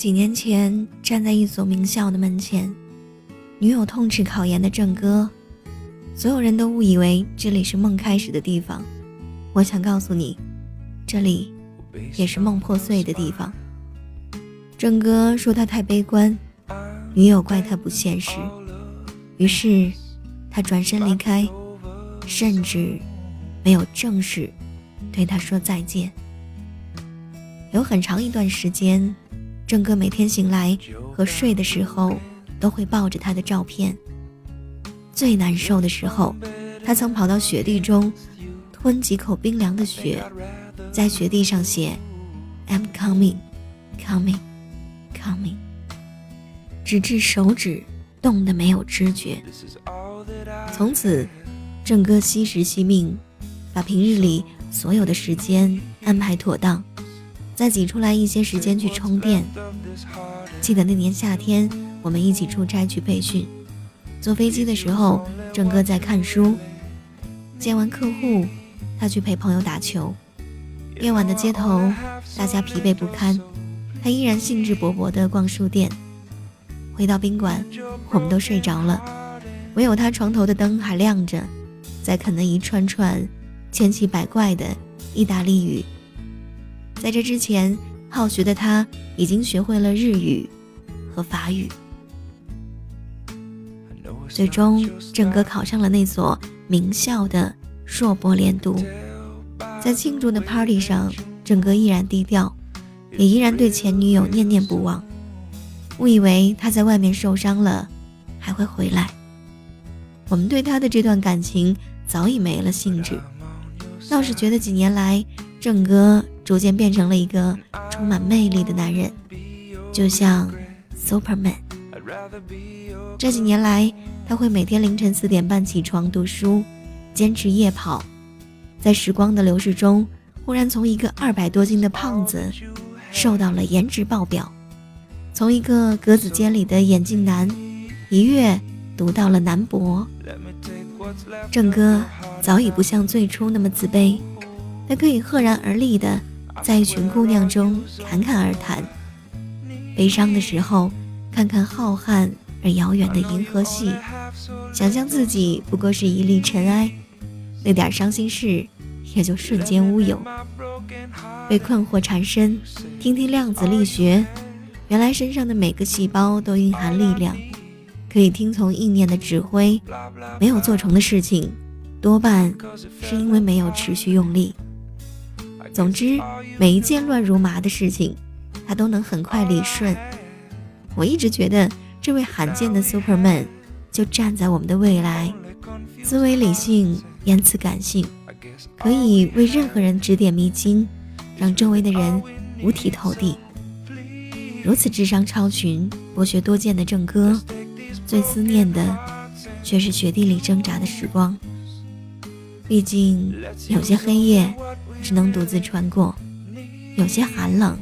几年前，站在一所名校的门前，女友痛斥考研的郑哥，所有人都误以为这里是梦开始的地方。我想告诉你，这里也是梦破碎的地方。郑哥说他太悲观，女友怪他不现实，于是他转身离开，甚至没有正式对他说再见。有很长一段时间。郑哥每天醒来和睡的时候，都会抱着他的照片。最难受的时候，他曾跑到雪地中，吞几口冰凉的雪，在雪地上写 "I'm coming, coming, coming"，直至手指冻得没有知觉。从此，郑哥惜时惜命，把平日里所有的时间安排妥当。再挤出来一些时间去充电。记得那年夏天，我们一起出差去培训，坐飞机的时候，郑哥在看书。见完客户，他去陪朋友打球。夜晚的街头，大家疲惫不堪，他依然兴致勃勃地逛书店。回到宾馆，我们都睡着了，唯有他床头的灯还亮着，在啃那一串串千奇百怪的意大利语。在这之前，好学的他已经学会了日语和法语。最终，郑哥考上了那所名校的硕博连读。在庆祝的 party 上，郑哥依然低调，也依然对前女友念念不忘。误以为他在外面受伤了，还会回来。我们对他的这段感情早已没了兴致，倒是觉得几年来，郑哥。逐渐变成了一个充满魅力的男人，就像 Superman。这几年来，他会每天凌晨四点半起床读书，坚持夜跑，在时光的流逝中，忽然从一个二百多斤的胖子，瘦到了颜值爆表，从一个格子间里的眼镜男，一跃读到了男博。郑哥早已不像最初那么自卑，他可以赫然而立的。在一群姑娘中侃侃而谈，悲伤的时候看看浩瀚而遥远的银河系，想象自己不过是一粒尘埃，那点伤心事也就瞬间乌有。被困惑缠身，听听量子力学，原来身上的每个细胞都蕴含力量，可以听从意念的指挥。没有做成的事情，多半是因为没有持续用力。总之，每一件乱如麻的事情，他都能很快理顺。我一直觉得，这位罕见的 Superman 就站在我们的未来，思维理性，言辞感性，可以为任何人指点迷津，让周围的人五体投地。如此智商超群、博学多见的郑哥，最思念的却是雪地里挣扎的时光。毕竟，有些黑夜。只能独自穿过，有些寒冷，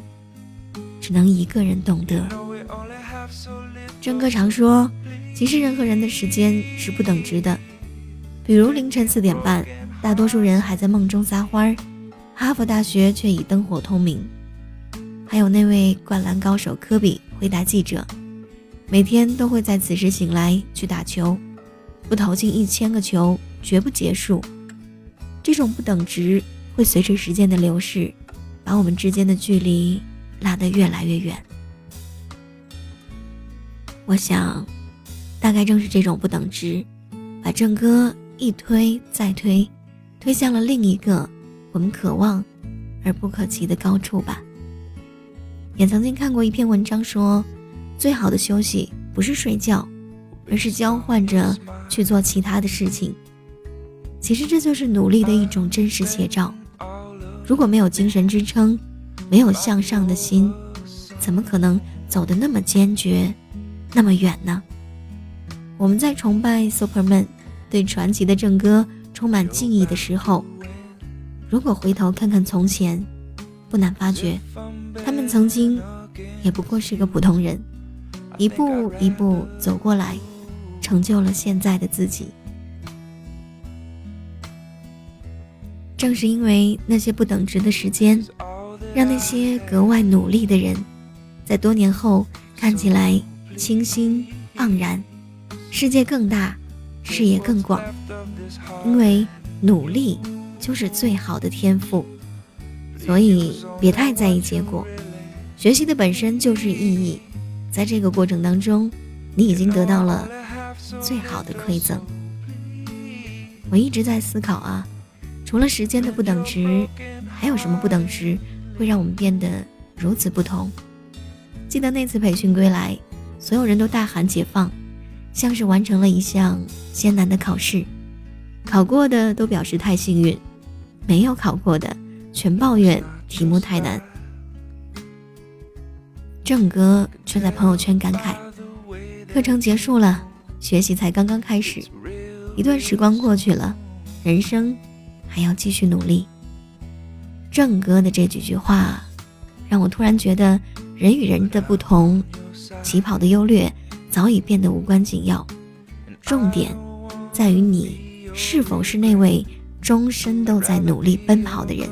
只能一个人懂得。郑哥常说，其实人和人的时间是不等值的。比如凌晨四点半，大多数人还在梦中撒欢儿，哈佛大学却已灯火通明。还有那位灌篮高手科比回答记者，每天都会在此时醒来去打球，不投进一千个球绝不结束。这种不等值。会随着时间的流逝，把我们之间的距离拉得越来越远。我想，大概正是这种不等值，把郑哥一推再推，推向了另一个我们渴望而不可及的高处吧。也曾经看过一篇文章说，最好的休息不是睡觉，而是交换着去做其他的事情。其实这就是努力的一种真实写照。如果没有精神支撑，没有向上的心，怎么可能走得那么坚决，那么远呢？我们在崇拜 Superman，对传奇的正哥充满敬意的时候，如果回头看看从前，不难发觉，他们曾经也不过是个普通人，一步一步走过来，成就了现在的自己。正是因为那些不等值的时间，让那些格外努力的人，在多年后看起来清新盎然，世界更大，视野更广。因为努力就是最好的天赋，所以别太在意结果。学习的本身就是意义，在这个过程当中，你已经得到了最好的馈赠。我一直在思考啊，除了时间的不等值，还有什么不等值会让我们变得如此不同？记得那次培训归来，所有人都大喊解放，像是完成了一项艰难的考试，考过的都表示太幸运，没有考过的全抱怨题目太难。郑哥却在朋友圈感慨：“课程结束了，学习才刚刚开始。一段时光过去了，人生还要继续努力。”郑哥的这几句话，让我突然觉得人与人的不同，起跑的优劣早已变得无关紧要。重点在于你是否是那位终身都在努力奔跑的人，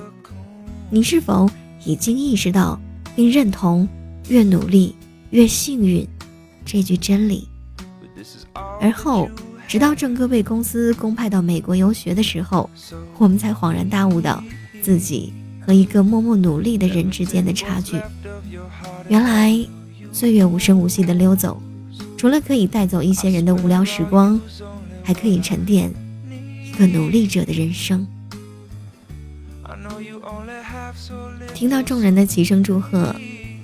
你是否已经意识到并认同。越努力越幸运，这句真理。而后，直到郑哥被公司公派到美国游学的时候，我们才恍然大悟到自己和一个默默努力的人之间的差距。原来，岁月无声无息地溜走，除了可以带走一些人的无聊时光，还可以沉淀一个努力者的人生。听到众人的齐声祝贺。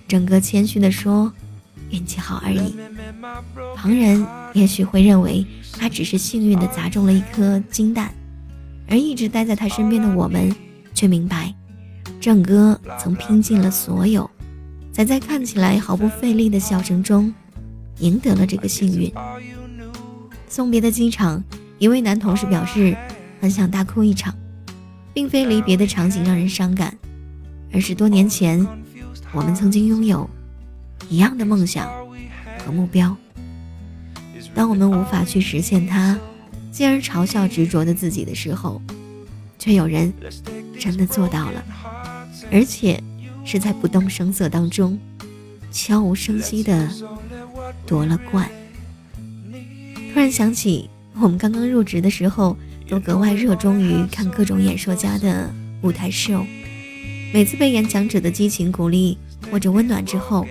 整个谦虚地说：“运气好而已。”旁人也许会认为他只是幸运地砸中了一颗金蛋，而一直待在他身边的我们却明白，郑哥曾拼尽了所有，才在看起来毫不费力的笑声中赢得了这个幸运。送别的机场，一位男同事表示很想大哭一场，并非离别的场景让人伤感，而是多年前。我们曾经拥有一样的梦想和目标，当我们无法去实现它，进而嘲笑执着的自己的时候，却有人真的做到了，而且是在不动声色当中，悄无声息的夺了冠。突然想起，我们刚刚入职的时候，都格外热衷于看各种演说家的舞台秀。每次被演讲者的激情鼓励或者温暖之后，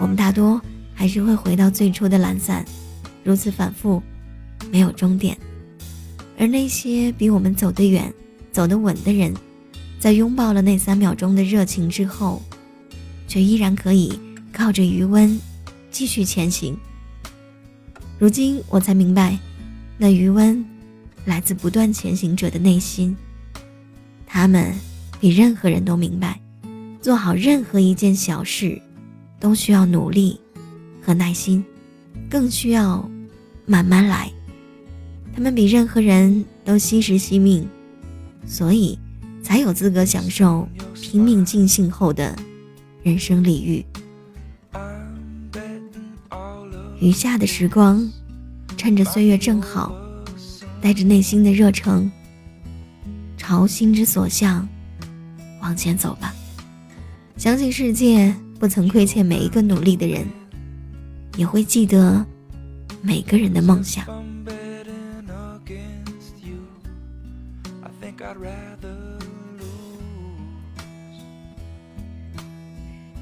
我们大多还是会回到最初的懒散，如此反复，没有终点。而那些比我们走得远、走得稳的人，在拥抱了那三秒钟的热情之后，却依然可以靠着余温继续前行。如今我才明白，那余温来自不断前行者的内心，他们。比任何人都明白，做好任何一件小事，都需要努力和耐心，更需要慢慢来。他们比任何人都惜时惜命，所以才有资格享受拼命尽兴后的人生礼遇。余下的时光，趁着岁月正好，带着内心的热诚，朝心之所向。往前走吧，相信世界不曾亏欠每一个努力的人，也会记得每个人的梦想。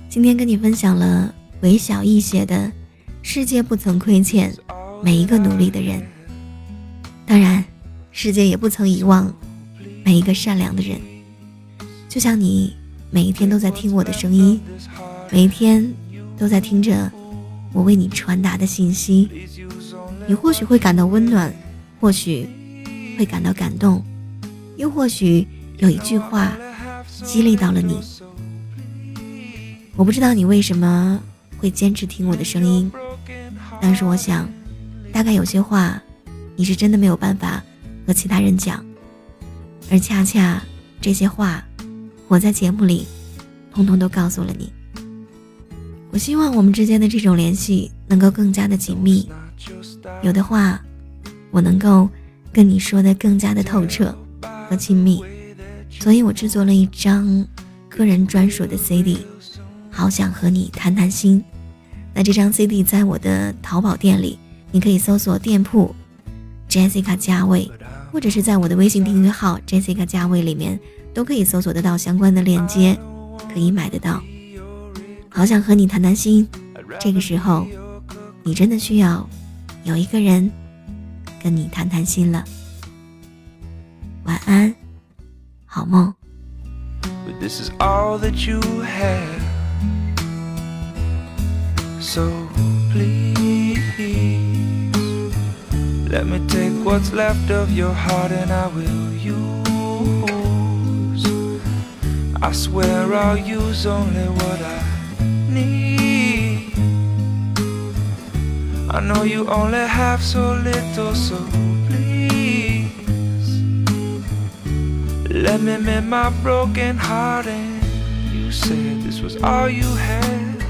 今天跟你分享了韦小艺写的《世界不曾亏欠每一个努力的人》，当然，世界也不曾遗忘每一个善良的人。就像你每一天都在听我的声音，每一天都在听着我为你传达的信息，你或许会感到温暖，或许会感到感动，又或许有一句话激励到了你。我不知道你为什么会坚持听我的声音，但是我想，大概有些话你是真的没有办法和其他人讲，而恰恰这些话。我在节目里，通通都告诉了你。我希望我们之间的这种联系能够更加的紧密，有的话，我能够跟你说的更加的透彻和亲密。所以我制作了一张个人专属的 CD，好想和你谈谈心。那这张 CD 在我的淘宝店里，你可以搜索店铺 Jessica 加位，或者是在我的微信订阅号 Jessica 加位里面，都可以搜索得到相关的链接，可以买得到。好想和你谈谈心，这个时候，你真的需要有一个人跟你谈谈心了。晚安，好梦 this is all that you have。So please let me take what's left of your heart and I will use. I swear I'll use only what I I know you only have so little, so please let me mend my broken heart. And you said this was all you had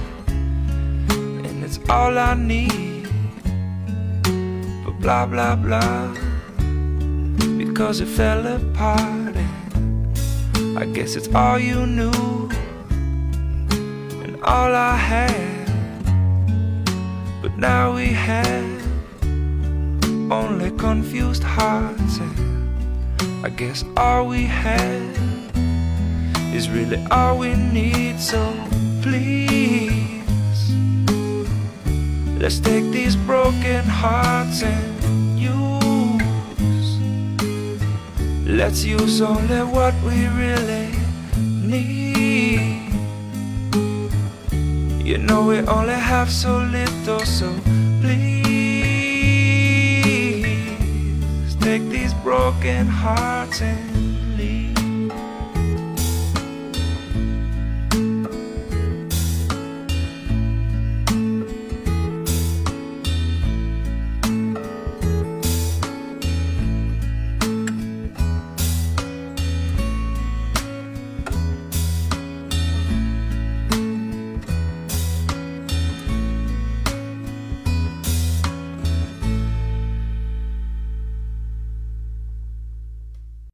And it's all I need. But blah blah blah, because it fell apart. And I guess it's all you knew, and all I had. But now only confused hearts, and I guess all we have is really all we need. So please. Let's take these broken hearts and use. Let's use only what we really need. You know we only have so little, so take these broken hearts and